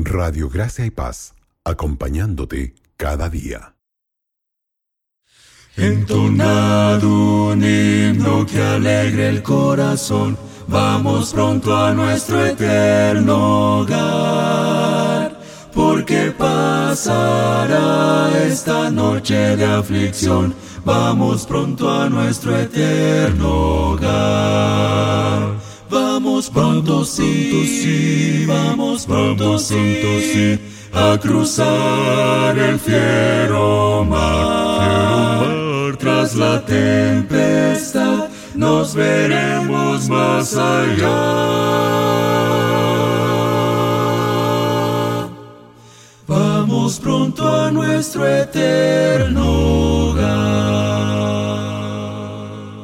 Radio Gracia y Paz, acompañándote cada día. Entonado un himno que alegre el corazón, vamos pronto a nuestro eterno hogar, porque pasará esta noche de aflicción, vamos pronto a nuestro eterno hogar. Vamos pronto, sí, sí, vamos pronto, sí, sí, a cruzar el fiero mar. Tras la tempestad nos veremos más allá. Vamos pronto a nuestro eterno hogar.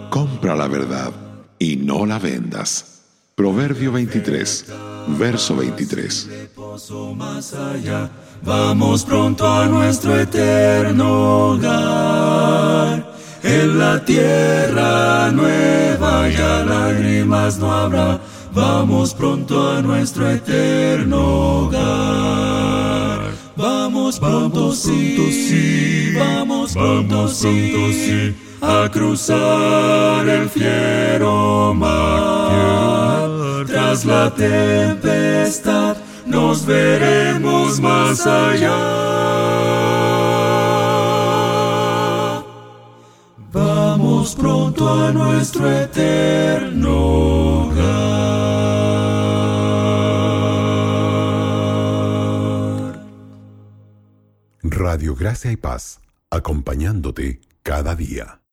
Compra la verdad y no la vendas. Proverbio 23, verso 23. Vamos pronto a nuestro eterno hogar. En la tierra nueva ya lágrimas no habrá. Vamos pronto a nuestro eterno hogar. Vamos pronto, sí, sí, vamos pronto, sí, a cruzar el fiero mar. La tempestad nos veremos más allá. Vamos pronto a nuestro eterno hogar. Radio Gracia y Paz, acompañándote cada día.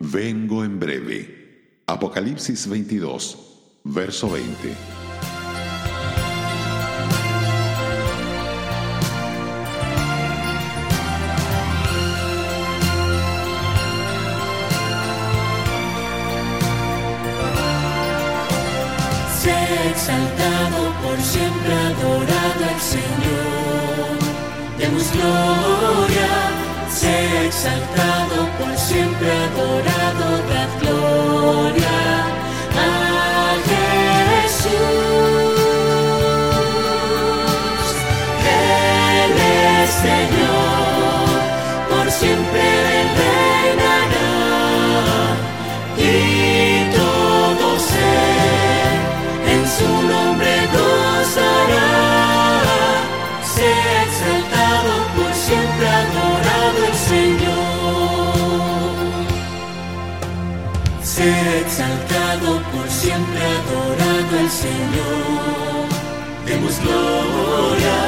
Vengo en breve. Apocalipsis 22, verso 20. exaltado, por siempre adorado el Señor. Demos gloria, sea exaltado, por siempre adorado, da gloria Sea exaltado por siempre adorado el Señor. Demos gloria.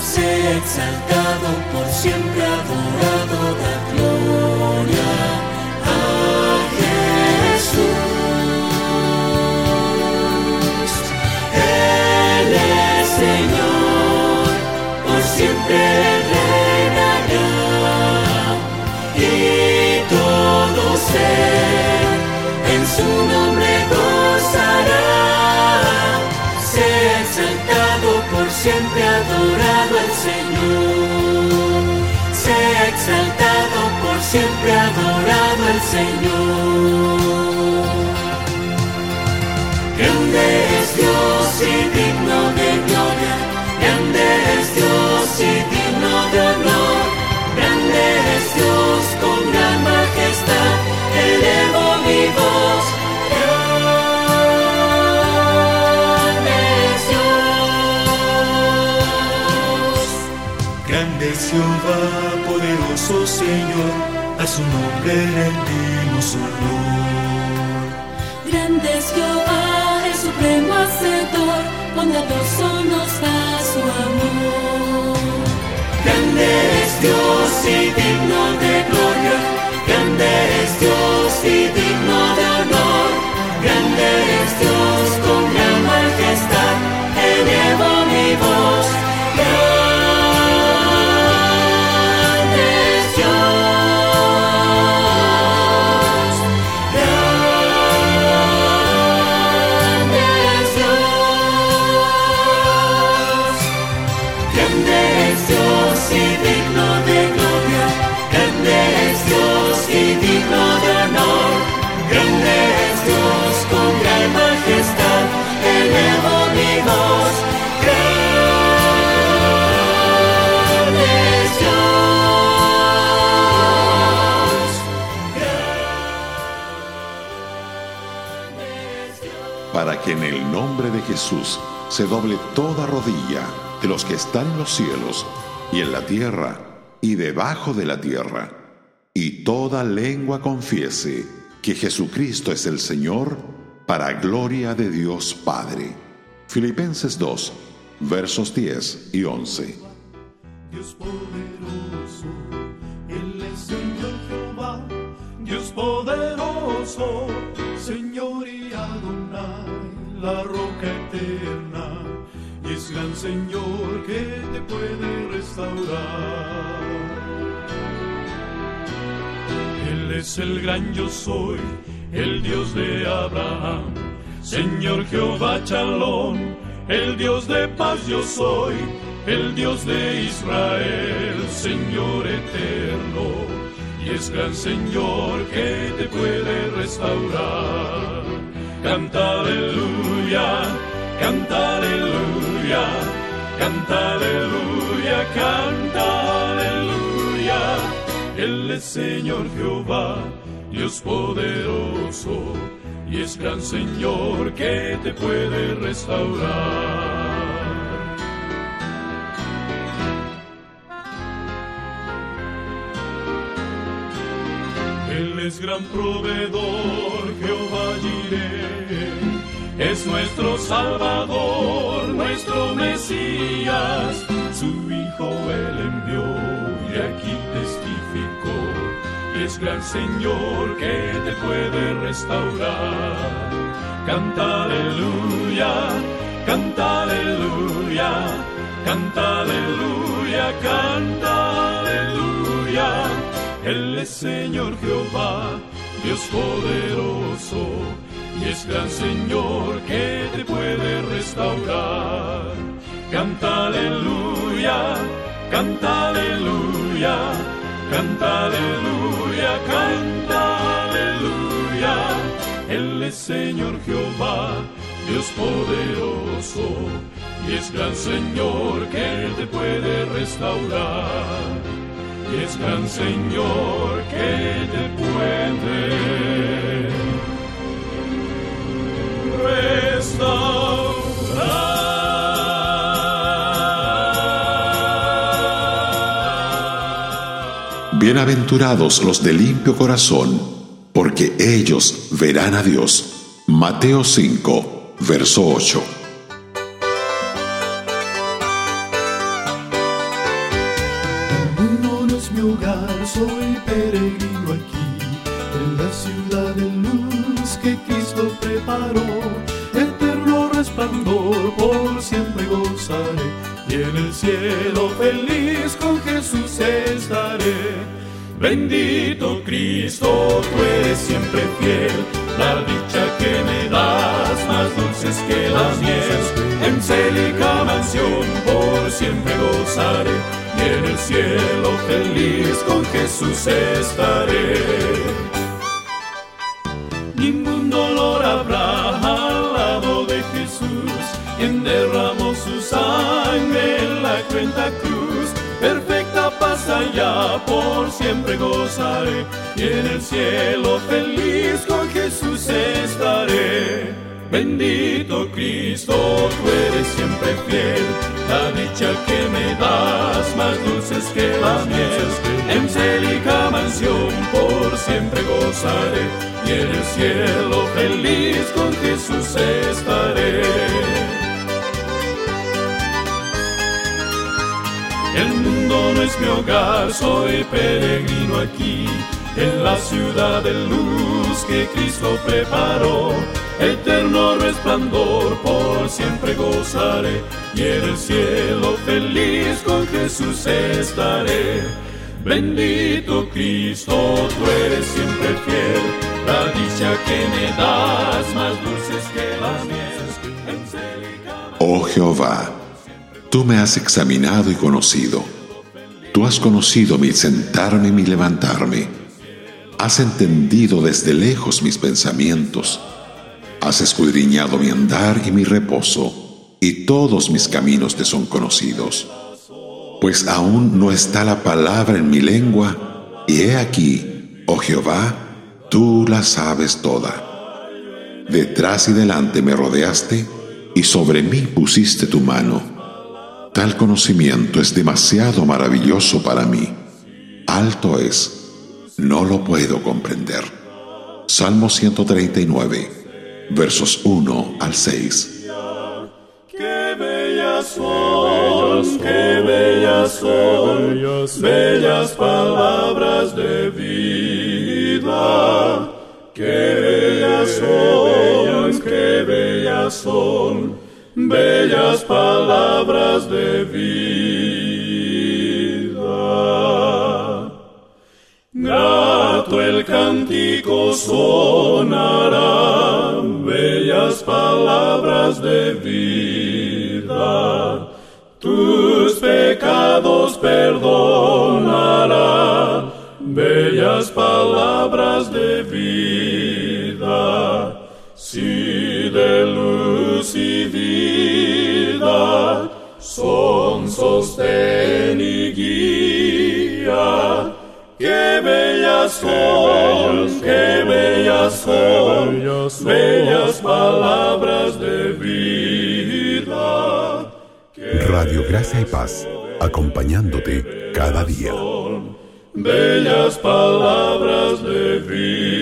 Sea exaltado por siempre adorado da gloria adorado el Señor. Su nombre rendimos honor. Grande es Jehová, el supremo hacedor, bondadoso Jesús se doble toda rodilla de los que están en los cielos y en la tierra y debajo de la tierra, y toda lengua confiese que Jesucristo es el Señor, para gloria de Dios Padre. Filipenses 2, versos 10 y 11. Dios poderoso, Él Señor Jehová, Dios poderoso, Señor la roca eterna, y es gran Señor que te puede restaurar. Él es el gran yo soy, el Dios de Abraham, Señor Jehová Chalón, el Dios de paz yo soy, el Dios de Israel, Señor eterno, y es gran Señor que te puede restaurar. Canta aleluya, canta aleluya, canta aleluya, canta aleluya. Él es Señor Jehová, Dios poderoso, y es gran Señor que te puede restaurar. Él es gran proveedor. Es nuestro Salvador, nuestro Mesías. Su Hijo Él envió y aquí testificó. Y es gran Señor que te puede restaurar. Canta aleluya, canta aleluya, canta aleluya, canta aleluya. Él es Señor Jehová, Dios poderoso, y es gran Señor que te puede restaurar. Canta aleluya, canta aleluya, canta aleluya, canta aleluya. Él es Señor Jehová, Dios poderoso, y es gran Señor que te puede restaurar. Y es gran Señor que te puede Bienaventurados los de limpio corazón, porque ellos verán a Dios. Mateo 5, verso 8. Cielo feliz con Jesús estaré. Bendito Cristo, tú eres siempre fiel, la dicha que me das, más dulces que las miel. En célica mansión por siempre gozaré, y en el cielo feliz con Jesús estaré. Ningún dolor habrá al lado de Jesús, quien derramó perfecta paz allá por siempre gozaré y en el cielo feliz con Jesús estaré. Bendito Cristo, tú eres siempre fiel, la dicha que me das más dulces que las miel. En célica mansión por siempre gozaré y en el cielo feliz con Jesús estaré. El no es mi hogar, soy peregrino aquí, en la ciudad de luz que Cristo preparó. Eterno resplandor, por siempre gozaré, y en el cielo feliz con Jesús estaré. Bendito Cristo, tú eres siempre fiel, la dicha que me das, más dulces que las mieles. Oh Jehová, Tú me has examinado y conocido. Tú has conocido mi sentarme y mi levantarme. Has entendido desde lejos mis pensamientos. Has escudriñado mi andar y mi reposo, y todos mis caminos te son conocidos. Pues aún no está la palabra en mi lengua, y he aquí, oh Jehová, tú la sabes toda. Detrás y delante me rodeaste, y sobre mí pusiste tu mano Tal conocimiento es demasiado maravilloso para mí. Alto es, no lo puedo comprender. Salmo 139, versos 1 al 6. Qué bellas son, qué bellas son, bellas palabras de vida. Qué bellas son, qué bellas son bellas palabras de vida. Grato el cántico sonará, bellas palabras de vida. Tus pecados perdonará, bellas palabras de vida. Si de luz y vida son sostén y guía. Qué bellas son, qué bellas son, bellas palabras de vida. Radio Gracia y Paz, acompañándote cada día. Bellas palabras de vida.